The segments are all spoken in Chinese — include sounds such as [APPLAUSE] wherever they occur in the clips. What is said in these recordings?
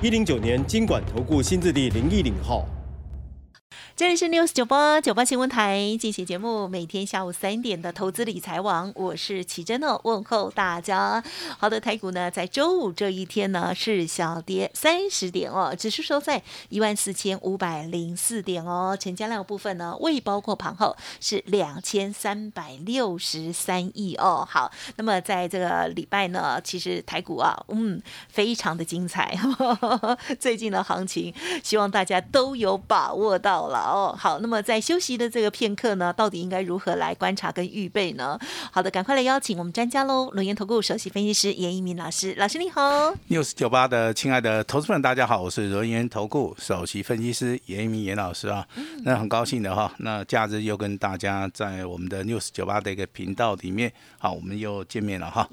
一零九年经管投顾新字第零一零号。这里是 News 九八九八新闻台进行节目，每天下午三点的投资理财网，我是奇珍哦，问候大家。好的，台股呢在周五这一天呢是小跌三十点哦，指数收在一万四千五百零四点哦，成交量部分呢未包括盘后是两千三百六十三亿哦。好，那么在这个礼拜呢，其实台股啊，嗯，非常的精彩，[LAUGHS] 最近的行情，希望大家都有把握到了。哦，好，那么在休息的这个片刻呢，到底应该如何来观察跟预备呢？好的，赶快来邀请我们专家喽，龙岩投顾首席分析师严一鸣老师，老师你好。news 九八的亲爱的投资们，大家好，我是龙岩投顾首席分析师严一鸣严老师啊。那很高兴的哈，那假日又跟大家在我们的 news 九八的一个频道里面，好，我们又见面了哈。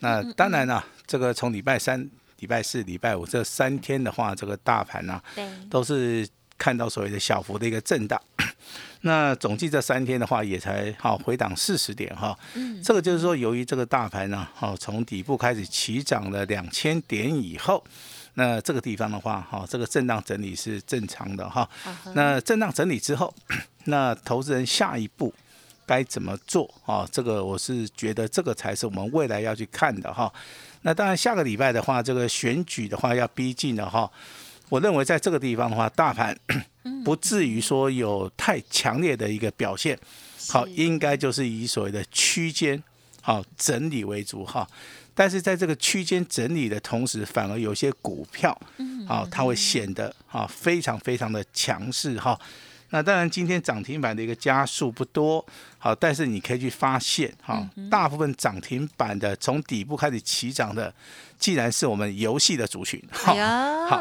那当然了，这个从礼拜三、礼拜四、礼拜五这三天的话，这个大盘呢，对，都是。看到所谓的小幅的一个震荡，[COUGHS] 那总计这三天的话也才好回档四十点哈，嗯，这个就是说由于这个大盘呢，好从底部开始起涨了两千点以后，那这个地方的话，哈，这个震荡整理是正常的哈，那震荡整理之后，[COUGHS] 那投资人下一步该怎么做啊？这个我是觉得这个才是我们未来要去看的哈。那当然下个礼拜的话，这个选举的话要逼近了哈。我认为在这个地方的话，大盘不至于说有太强烈的一个表现，好，应该就是以所谓的区间好整理为主哈。但是在这个区间整理的同时，反而有些股票，好，它会显得啊非常非常的强势哈。那当然今天涨停板的一个加速不多，好，但是你可以去发现哈，大部分涨停板的从底部开始起涨的。既然是我们游戏的族群，好，好，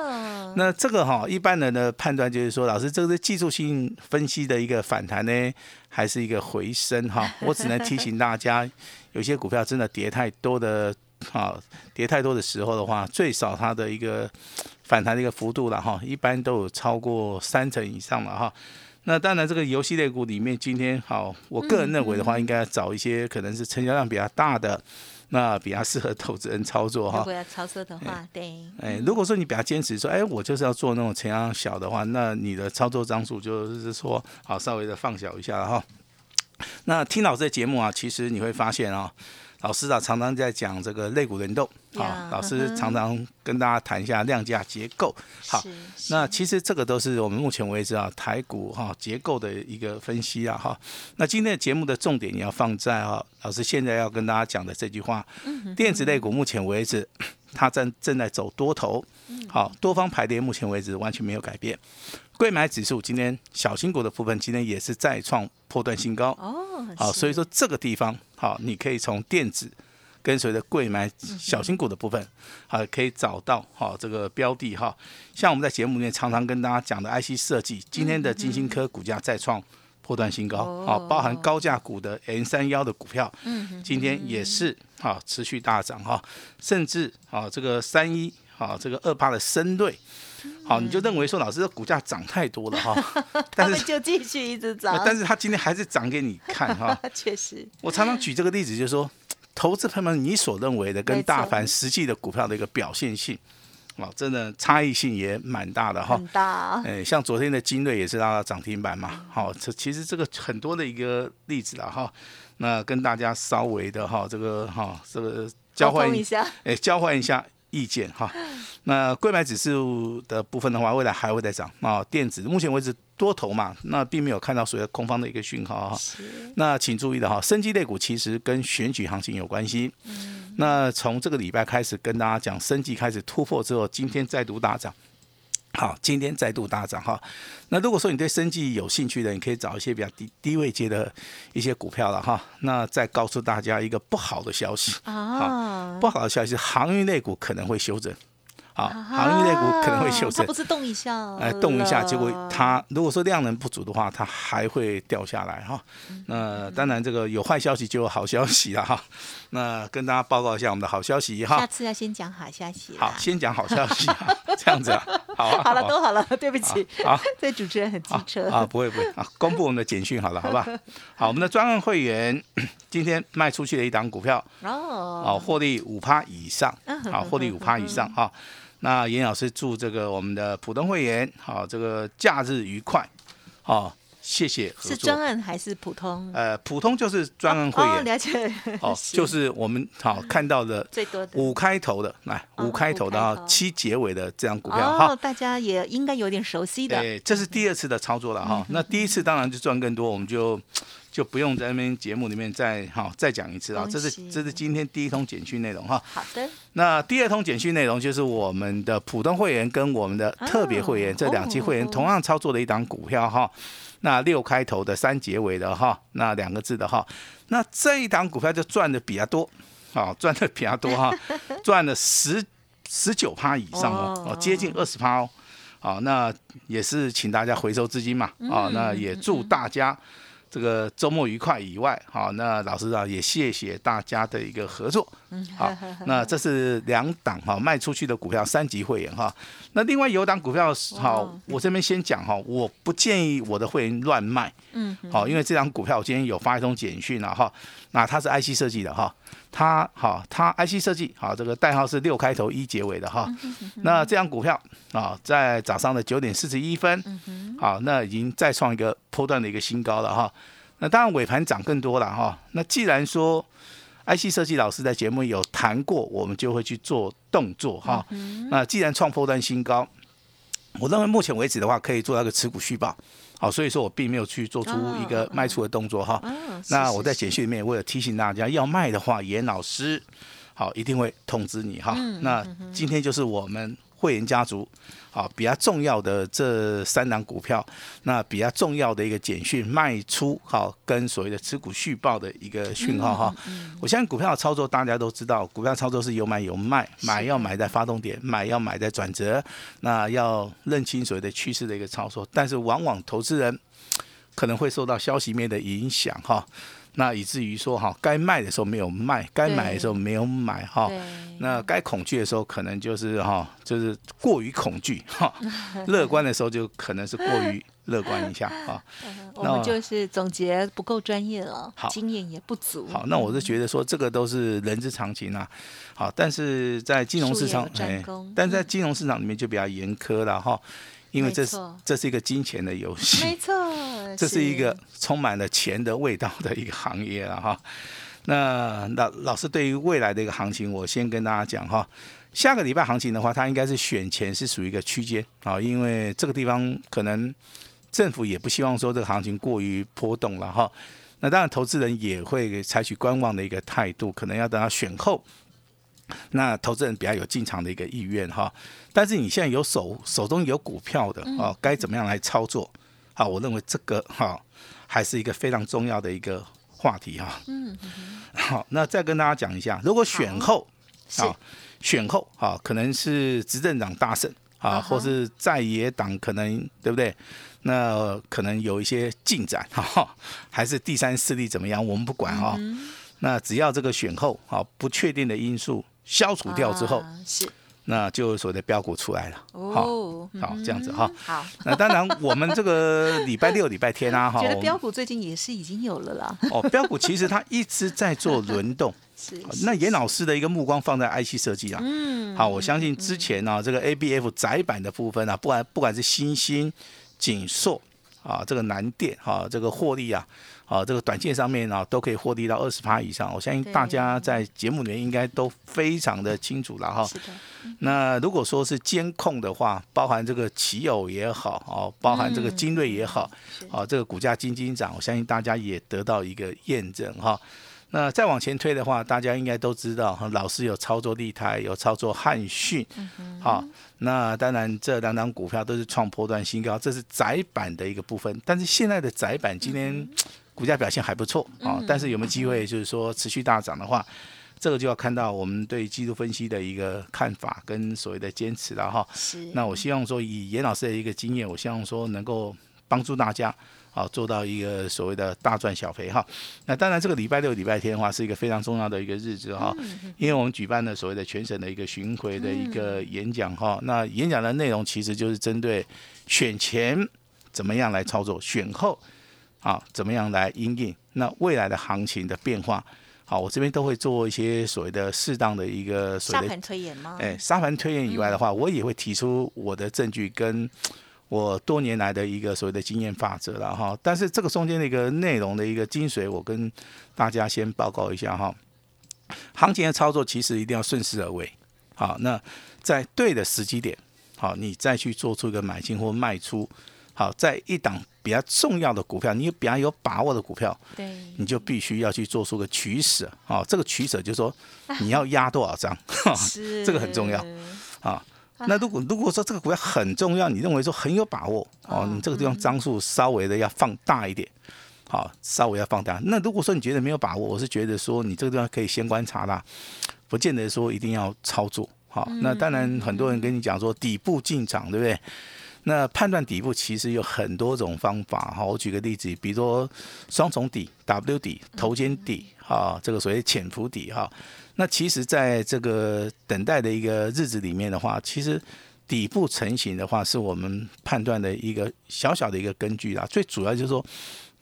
那这个哈，一般人的判断就是说，老师，这个是技术性分析的一个反弹呢，还是一个回升哈？[LAUGHS] 我只能提醒大家，有些股票真的跌太多的，哈，跌太多的时候的话，最少它的一个反弹的一个幅度了哈，一般都有超过三成以上了哈。那当然，这个游戏类股里面，今天好，我个人认为的话，应该要找一些可能是成交量比较大的。那比较适合投资人操作哈。如果要操作的话，对。哎，如果说你比较坚持说，哎，我就是要做那种成交量小的话，那你的操作张数就是说，好稍微的放小一下哈。那听老师的节目啊，其实你会发现啊。老师啊，常常在讲这个肋骨轮动，好，老师常常跟大家谈一下量价结构，好，那其实这个都是我们目前为止啊台股哈结构的一个分析啊哈。那今天的节目的重点你要放在啊，老师现在要跟大家讲的这句话，电子类股目前为止它正正在走多头，好，多方排列目前为止完全没有改变。贵买指数今天小新股的部分今天也是再创破断新高。哦，好，所以说这个地方好，你可以从电子跟随着贵买小新股的部分，好，可以找到好这个标的哈。像我们在节目里面常常跟大家讲的 IC 设计，今天的金星科股价再创破断新高，好，包含高价股的 N 三幺的股票，嗯，今天也是好持续大涨哈，甚至啊这个三一好这个二八的深瑞。好，你就认为说老师的股价涨太多了哈，[LAUGHS] 但是就继续一直涨，但是他今天还是涨给你看哈。[LAUGHS] 确实，我常常举这个例子，就是说，投资朋友们，你所认为的跟大盘实际的股票的一个表现性，哦，真的差异性也蛮大的哈。很大。哎，像昨天的金瑞也是拉到涨停板嘛。好，这其实这个很多的一个例子了哈。那跟大家稍微的哈，这个哈，这个交换一下，哎，交换一下。意见哈，那贵买指数的部分的话，未来还会再涨啊。电子目前为止多头嘛，那并没有看到所谓空方的一个讯号哈。那请注意的哈，升级类股其实跟选举行情有关系。嗯。那从这个礼拜开始跟大家讲，升级开始突破之后，今天再度大涨。好，今天再度大涨哈。那如果说你对生计有兴趣的，你可以找一些比较低低位接的一些股票了哈。那再告诉大家一个不好的消息啊，不好的消息，航运类股可能会修正。好，航运类股可能会修正它不。是动一下，哎，动一下，结果它如果说量能不足的话，它还会掉下来哈。嗯那当然，这个有坏消息就有好消息了哈。[LAUGHS] 那跟大家报告一下我们的好消息哈下。次要先讲好消息好，先讲好消息哈，这样子啊，[LAUGHS] 好啊，好了，都好了，[LAUGHS] 对不起，好。这主持人很机车啊，不会不会啊，公布我们的简讯好了，好吧？[LAUGHS] 好，我们的专案会员 [COUGHS] 今天卖出去的一档股票，哦，哦，获利五趴以上嗯，好，获利五趴以上哈。那严老师祝这个我们的普通会员，好，这个假日愉快，好，谢谢合是专。案还是普通？呃，普通就是专案会哦，员，了解，哦，[LAUGHS] 就是我们好看到的最多的五开头的，来哦五开头的哈五开头，七结尾的这样股票哈哦，。大家也应该有点熟悉的，对，这是第二次的操作了哈。那第一次当然就赚更多，我们就就不用在那边节目里面再哈再讲一次啊。这是这是今天第一通简讯内容哈。好的，那第二通简讯内容就是我们的普通会员跟我们的特别会员、哦这两期会员哦同样操作的一档股票哈。那六开头的三结尾的哈，那两个字的哈，那这一档股票就赚的比较多，啊、赚的比较多哈，[LAUGHS] 赚了十十九趴以上哦，接近二十趴哦。好，那也是请大家回收资金嘛，啊、那也祝大家这个周末愉快以外，好，那老师啊也谢谢大家的一个合作，好，[LAUGHS] 那这是两档哈卖出去的股票三级会员哈，那另外有档股票好，我这边先讲哈，我不建议我的会员乱卖，嗯，好，因为这档股票我今天有发一通简讯了哈，那它是 IC 设计的哈，它好，它 IC 设计好，这个代号是六开头一结尾的哈，那这张股票啊，在早上的九点四十一分，好，那已经再创一个波段的一个新高了哈，那当然尾盘涨更多了哈，那既然说 IC 设计老师在节目有谈过，我们就会去做动作哈，那既然创破段新高。我认为目前为止的话，可以做那个持股续报，好，所以说我并没有去做出一个卖出的动作哈。嗯，那我在简讯里面，我有提醒大家，要卖的话，严老师好一定会通知你哈。嗯那今天就是我们会员家族好比较重要的这三档股票，那比较重要的一个简讯卖出好跟所谓的持股续报的一个讯号哈。嗯我相信股票的操作大家都知道，股票操作是有买有卖，买要买在发动点，买要买在转折，那要认清所谓的趋势的一个操作，但是往往投资人可能会受到消息面的影响哈，那以至于说哈，该卖的时候没有卖，该买的时候没有买哈。那该恐惧的时候，可能就是哈，就是过于恐惧哈；[LAUGHS] 乐观的时候，就可能是过于乐观一下啊。[LAUGHS] 我们就是总结不够专业了好，经验也不足。好，那我是觉得说这个都是人之常情啊。好，但是在金融市场术业有专攻但在金融市场里面就比较严苛了哈，因为这是这是一个金钱的游戏。没错，[LAUGHS] 这是一个充满了钱的味道的一个行业了哈。那老老师对于未来的一个行情，我先跟大家讲哈。下个礼拜行情的话，它应该是选前是属于一个区间啊，因为这个地方可能政府也不希望说这个行情过于波动了哈。那当然，投资人也会采取观望的一个态度，可能要等到选后，那投资人比较有进场的一个意愿哈。但是你现在有手手中有股票的哦，该怎么样来操作？好，我认为这个哈还是一个非常重要的一个话题哈。嗯，好，那再跟大家讲一下，如果选后是啊，选后啊，可能是执政党大胜啊，啊哈或是在野党可能对不对？那可能有一些进展哈，还是第三势力怎么样？我们不管哈。嗯那只要这个选后啊不确定的因素消除掉之后，啊是。那就所谓的标股出来了。好，哦，好这样子哈。嗯好。[LAUGHS] 那当然，我们这个礼拜六、[LAUGHS] 礼拜天啊，哈，觉得标股最近也是已经有了啦，哦，标股其实它一直在做轮动。[LAUGHS] 是那严老师的一个目光放在 IC 设计啊，嗯好，我相信之前呢、这个 ABF 窄板的部分啊，不管不管是新兴、锦硕啊，这个南电啊，这个获利啊，啊，这个短线上面啊，都可以获利到二十趴以上。我相信大家在节目里面应该都非常的清楚了哈。那如果说是监控的话，包含这个奇友也好，哦，包含这个精锐也好，这个股价金金涨，我相信大家也得到一个验证哈。那再往前推的话，大家应该都知道，哈老师有操作立台，有操作汉讯，好、那当然这两档股票都是创波段新高，这是窄板的一个部分。但是现在的窄板今天股价表现还不错啊、但是有没有机会就是说持续大涨的话？这个就要看到我们对技术分析的一个看法跟所谓的坚持了哈。是，那我希望说，以严老师的一个经验，我希望说能够帮助大家。啊，做到一个所谓的大赚小赔哈。那当然，这个礼拜六、礼拜天的话，是一个非常重要的一个日子哈，因为我们举办了所谓的全省的一个巡回的一个演讲哈。那演讲的内容其实就是针对选前怎么样来操作，选后啊怎么样来应应那未来的行情的变化。好，我这边都会做一些所谓的适当的一个所谓的沙盘推演吗？哎，沙盘推演以外的话，我也会提出我的证据跟。我多年来的一个所谓的经验法则了哈，但是这个中间的一个内容的一个精髓，我跟大家先报告一下哈。行情的操作其实一定要顺势而为，好，那在对的时机点，好，你再去做出一个买进或卖出，好，在一档比较重要的股票，你比较有把握的股票，对，你就必须要去做出个取舍，好，这个取舍就是说你要压多少张，[LAUGHS] 这个很重要，啊。那如果如果说这个股票很重要，你认为说很有把握哦，你这个地方张数稍微的要放大一点，好，稍微要放大。那如果说你觉得没有把握，我是觉得说你这个地方可以先观察啦，不见得说一定要操作。好，那当然很多人跟你讲说底部进场，对不对？那判断底部其实有很多种方法哈。我举个例子，比如说双重底、W 底、头肩底，哈，这个所谓潜伏底哈。那其实，在这个等待的一个日子里面的话，其实底部成型的话，是我们判断的一个小小的一个根据啦。最主要就是说，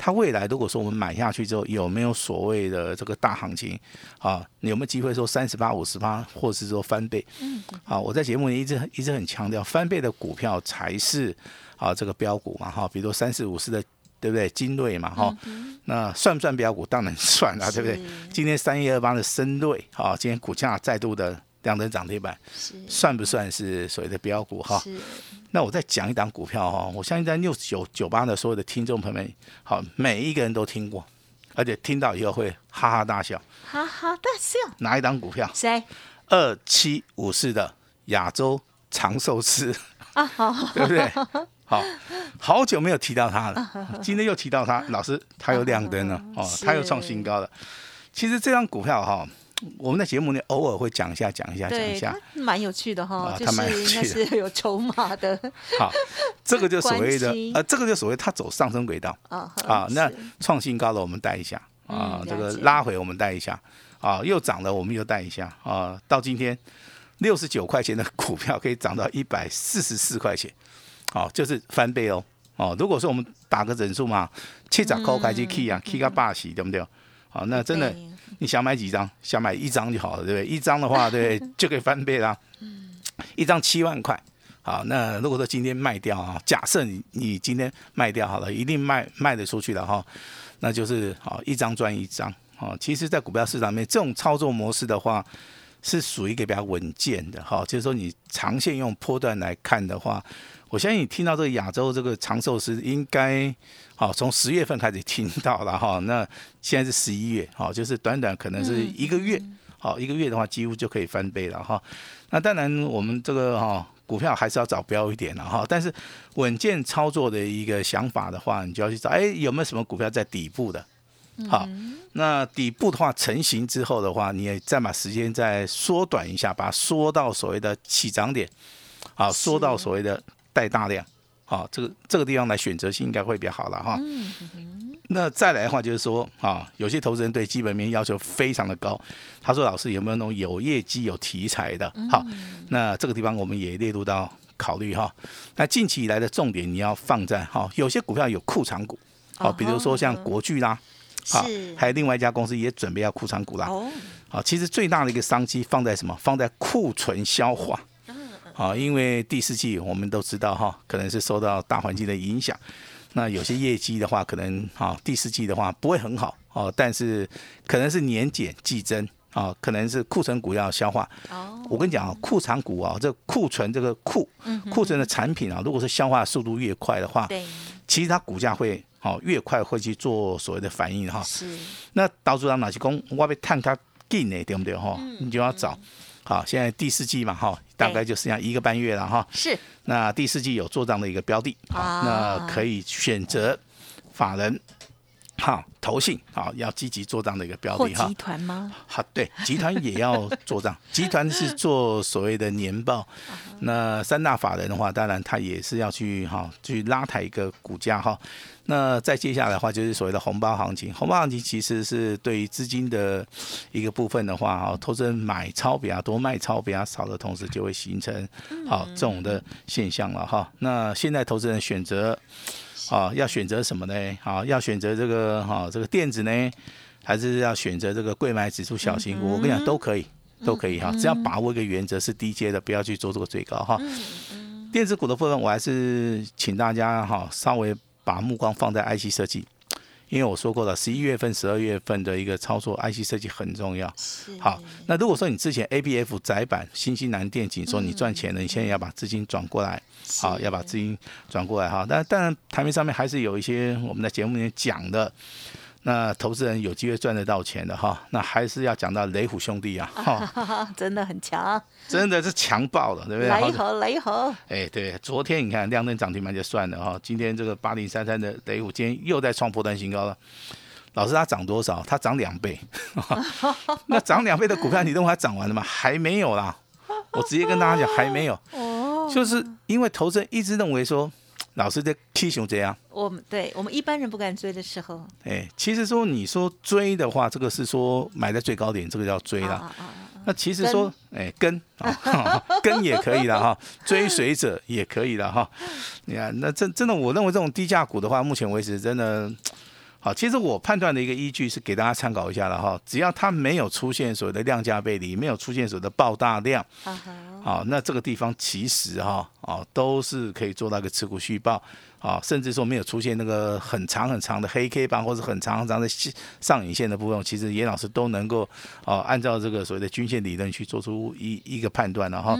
它未来如果说我们买下去之后，有没有所谓的这个大行情啊？你有没有机会说三十八、五十八，或是说翻倍？嗯。啊，我在节目里一直一直很强调，翻倍的股票才是啊这个标股嘛哈。比如说三四五四的。对不对？精锐嘛，哈，那算不算标股？当然算啊，对不对？今天三一二八的深锐，啊，今天股价再度的两根涨停板，算不算是所谓的标股？哈，那我再讲一档股票哈，我相信在六九九八的所有的听众朋友们，好，每一个人都听过，而且听到以后会哈哈大笑，哈哈大笑。哪一档股票？谁？二七五四的亚洲长寿司啊，好，对不对？好，[LAUGHS] 好久没有提到它了，今天又提到它，老师它又亮灯了哦，它又创新高了。其实这张股票哈，我们的节目呢偶尔会讲一下，讲一下，讲一下，蛮有趣的哈，它蛮有趣的，是有筹码的。[LAUGHS] 好，这个就所谓的 [LAUGHS] 呃，这个就所谓它走上升轨道。啊啊，那创新高了我们带一下。啊，这个拉回我们带一下。啊，又涨了我们又带一下。啊，到今天六十九块钱的股票可以涨到一百四十四块钱。好，就是翻倍哦。哦，如果说我们打个整数嘛，七十块开机 key 啊，key 个霸气，对不对？好，那真的你想买几张？想买一张就好了，对不对？一张的话，对，[LAUGHS] 就可以翻倍啦。嗯，一张七万块。好，那如果说今天卖掉啊，假设你你今天卖掉好了，一定卖卖得出去的哈，那就是好一张赚一张。哦，其实，在股票市场里面，这种操作模式的话，是属于一个比较稳健的哈，就是说你长线用波段来看的话。我相信你听到这个亚洲这个长寿司，应该好从十月份开始听到了哈。那现在是十一月，好，就是短短可能是一个月，好一个月的话，几乎就可以翻倍了哈。那当然，我们这个哈股票还是要找标一点的哈。但是稳健操作的一个想法的话，你就要去找，哎，有没有什么股票在底部的？好，那底部的话成型之后的话，你也再把时间再缩短一下，把它缩到所谓的起涨点，好，缩到所谓的。带大量，好，这个这个地方来选择性应该会比较好了哈。那再来的话就是说，啊，有些投资人对基本面要求非常的高。他说：“老师有没有那种有业绩、有题材的？”好，那这个地方我们也列入到考虑哈。那近期以来的重点你要放在哈，有些股票有库藏股，好，比如说像国巨啦，好，还有另外一家公司也准备要库藏股啦。哦，好，其实最大的一个商机放在什么？放在库存消化。啊，因为第四季我们都知道哈，可能是受到大环境的影响，那有些业绩的话，可能啊第四季的话不会很好。哦，但是可能是年减季增。啊，可能是库存股要消化。哦，我跟你讲啊，库藏股啊，这库存这个库库存的产品啊，如果是消化速度越快的话，对，其实它股价会好越快会去做所谓的反应哈。是，那导致到哪些公我被探他进呢，对不对哈？你就要找。好，现在第四季嘛，哈，大概就剩下一个半月了，哈。是。那第四季有做账的一个标的，好，那可以选择法人，好，投信啊要积极做账的一个标的哈集。团吗？好，对，集团也要做账，[LAUGHS] 集团是做所谓的年报。那三大法人的话，当然他也是要去哈去拉抬一个股价哈。那再接下来的话，就是所谓的红包行情。红包行情其实是对于资金的一个部分的话，哈，投资人买超比较多，卖超比较少的同时，就会形成好这种的现象了哈。那现在投资人选择啊，要选择什么呢？好，要选择这个哈这个电子呢，还是要选择这个贵买指数小型股？我跟你讲，都可以，都可以哈，只要把握一个原则是低阶的，不要去做这个最高哈。电子股的部分，我还是请大家哈稍微把目光放在 IC 设计，因为我说过了，十一月份、十二月份的一个操作 IC 设计很重要。好，那如果说你之前 ABF 窄板、新西南电景说你赚钱了，你现在要把资金转过来，好，要把资金转过来哈。但当然，台面上面还是有一些我们在节目里面讲的，那投资人有机会赚得到钱的哈。那还是要讲到雷虎兄弟啊，[LAUGHS] 哈，真的很强，真的是强爆了，对不对？好雷猴雷猴，哎，对，昨天你看亮灯涨停板就算了哈，今天这个八零三三的雷虎今天又在创破断新高了。老师，它涨多少？它涨两倍，[LAUGHS] 那涨两倍的股票，你认为它涨完了吗？还没有啦。我直接跟大家讲，还没有。[LAUGHS] 哦，就是因为投资人一直认为说，老师在踢熊这样。我们对我们一般人不敢追的时候，哎，其实说你说追的话，这个是说买在最高点，这个叫追啦。啊啊啊那其实说，哎，跟啊，[LAUGHS] 跟也可以了哈，[LAUGHS] 追随者也可以了哈。你看，那真真的，我认为这种低价股的话，目前为止真的好。其实我判断的一个依据是给大家参考一下了哈，只要它没有出现所谓的量价背离，没有出现所谓的爆大量，好，那这个地方其实哈，哦，都是可以做到一个持股续报。啊，甚至说没有出现那个很长很长的黑 K 棒，或者很长很长的线上影线的部分，其实严老师都能够啊，按照这个所谓的均线理论去做出一一个判断了哈。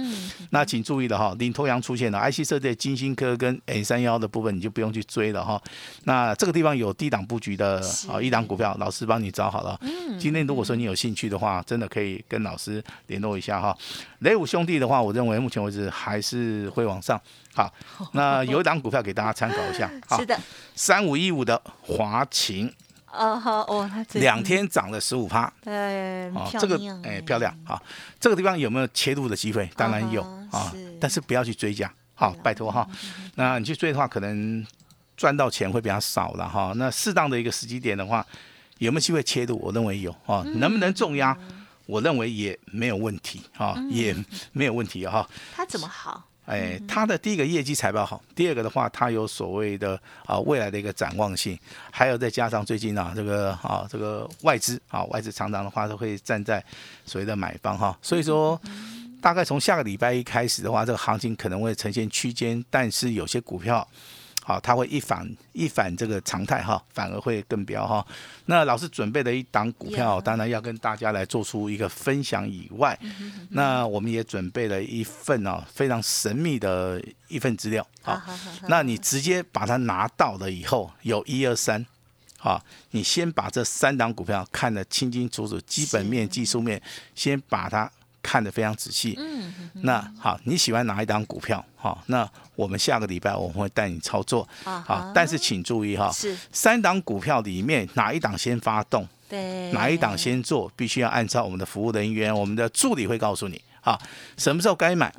那请注意了哈，领头羊出现了，IC 设计金星科跟 A 三幺的部分，你就不用去追了哈。那这个地方有低档布局的啊，一档股票，老师帮你找好了。今天如果说你有兴趣的话，真的可以跟老师联络一下哈。雷五兄弟的话，我认为目前为止还是会往上。好，[LAUGHS] 那有一档股票给大家参考一下。[LAUGHS] 好是，的，三五一五的华勤，啊好哦，两天涨了十五趴。对，哦，漂这个亮哎漂亮啊，这个地方有没有切入的机会？当然有啊但是不要去追加，好，拜托哈。那你去追的话，可能赚到钱会比较少了哈。那适当的一个时机点的话，有没有机会切入？我认为有啊，嗯能不能重压？我认为也没有问题哈，嗯也没有问题哈。它怎么好？哎，它的第一个业绩财报好，第二个的话，它有所谓的啊未来的一个展望性，还有再加上最近啊这个啊这个外资啊外资常常的话都会站在所谓的买方哈，所以说大概从下个礼拜一开始的话，这个行情可能会呈现区间，但是有些股票。好，它会一反一反这个常态哈，反而会更飙哈。那老师准备的一档股票，当然要跟大家来做出一个分享以外，那我们也准备了一份啊非常神秘的一份资料好那你直接把它拿到了以后，有一二三，好，你先把这三档股票看得清清楚楚，基本面、技术面，先把它看得非常仔细。嗯，那好，你喜欢哪一档股票？好，那我们下个礼拜我们会带你操作。好但是请注意哈，是三档股票里面哪一档先发动，对哪一档先做，必须要按照我们的服务人员、我们的助理会告诉你。好，什么时候该买？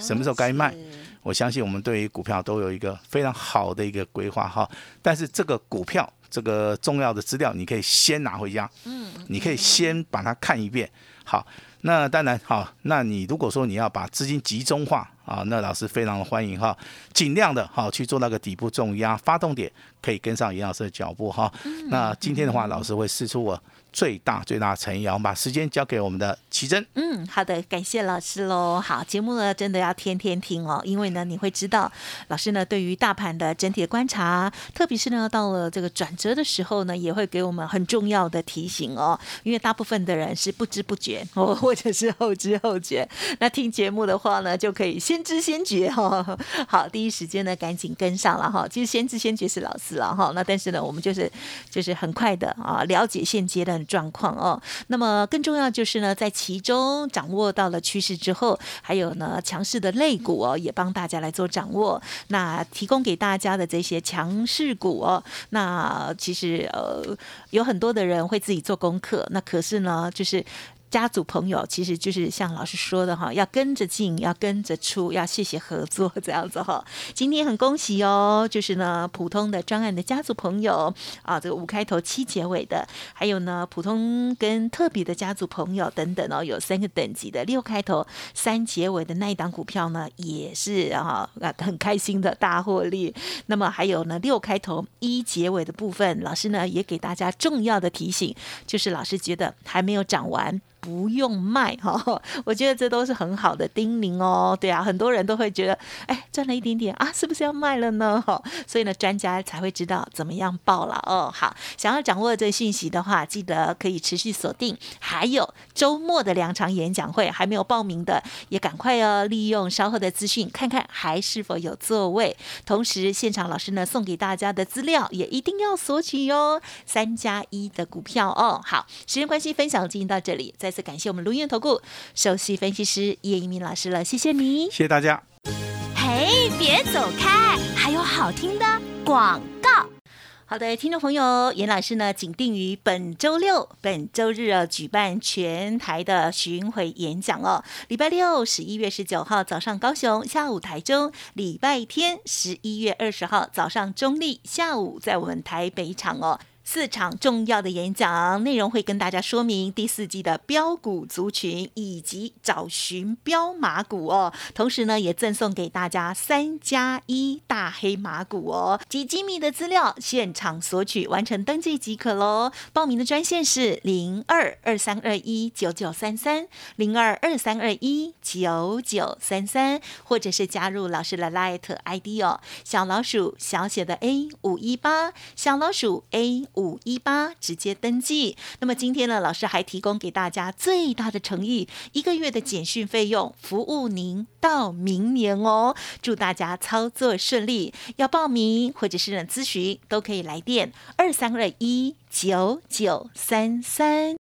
什么时候该卖我相信我们对于股票都有一个非常好的一个规划哈。但是这个股票这个重要的资料，你可以先拿回家，嗯，你可以先把它看一遍。好，那当然好，那你如果说你要把资金集中化啊，那老师非常的欢迎哈，尽量的哈去做那个底部重压发动点，可以跟上严老师的脚步哈。那今天的话，老师会试出我最大最大诚意啊，我们把时间交给我们的奇珍。嗯，好的，感谢老师喽。好，节目呢真的要天天听哦，因为呢你会知道老师呢对于大盘的整体的观察，特别是呢到了这个转折的时候呢，也会给我们很重要的提醒哦。因为大部分的人是不知不觉哦，[LAUGHS] 或者是后知后觉。那听节目的话呢，就可以先先知先觉哈。[LAUGHS] 好，第一时间呢赶紧跟上了哈。其实先知先觉是老师了哈。那但是呢，我们就是就是很快的啊了解现阶段状况哦。那么更重要就是呢，在其中掌握到了趋势之后，还有呢强势的类股哦，也帮大家来做掌握。那提供给大家的这些强势股哦，那其实呃有很多的人会自己做功课，那可是呢就是。家族朋友其实就是像老师说的哈，要跟着进，要跟着出，要谢谢合作这样子哈。今天很恭喜哦，就是呢普通的专案的家族朋友啊，这个五开头七结尾的，还有呢普通跟特别的家族朋友等等哦，有三个等级的六开头三结尾的那一档股票呢，也是哈啊很开心的大获利。那么还有呢六开头一结尾的部分，老师呢也给大家重要的提醒，就是老师觉得还没有涨完。不用卖哈，[LAUGHS] 我觉得这都是很好的叮咛哦。对啊，很多人都会觉得，哎，赚了一点点啊，是不是要卖了呢？哈，所以呢，专家才会知道怎么样报了哦。好，想要掌握这信息的话，记得可以持续锁定。还有周末的两场演讲会，还没有报名的，也赶快哦，利用稍后的资讯，看看还是否有座位。同时，现场老师呢送给大家的资料也一定要索取哟。三加一的股票哦。好，时间关系，分享进行到这里，再次感谢我们卢燕投顾首席分析师叶一鸣老师了，谢谢你，谢谢大家。嘿，别走开，还有好听的广告。好的，听众朋友，严老师呢，紧定于本周六、本周日啊，举办全台的巡回演讲哦。礼拜六十一月十九号早上高雄，下午台中；礼拜天十一月二十号早上中立，下午在我们台北场哦。四场重要的演讲内容会跟大家说明第四季的标股族群以及找寻标马股哦，同时呢也赠送给大家三加一大黑马股哦，及机密的资料现场索取，完成登记即可喽。报名的专线是零二二三二一九九三三零二二三二一九九三三，或者是加入老师的 Light ID 哦，小老鼠小写的 A 五一八，小老鼠 A。五一八直接登记。那么今天呢，老师还提供给大家最大的诚意，一个月的简讯费用，服务您到明年哦。祝大家操作顺利。要报名或者是咨询，都可以来电二三二一九九三三。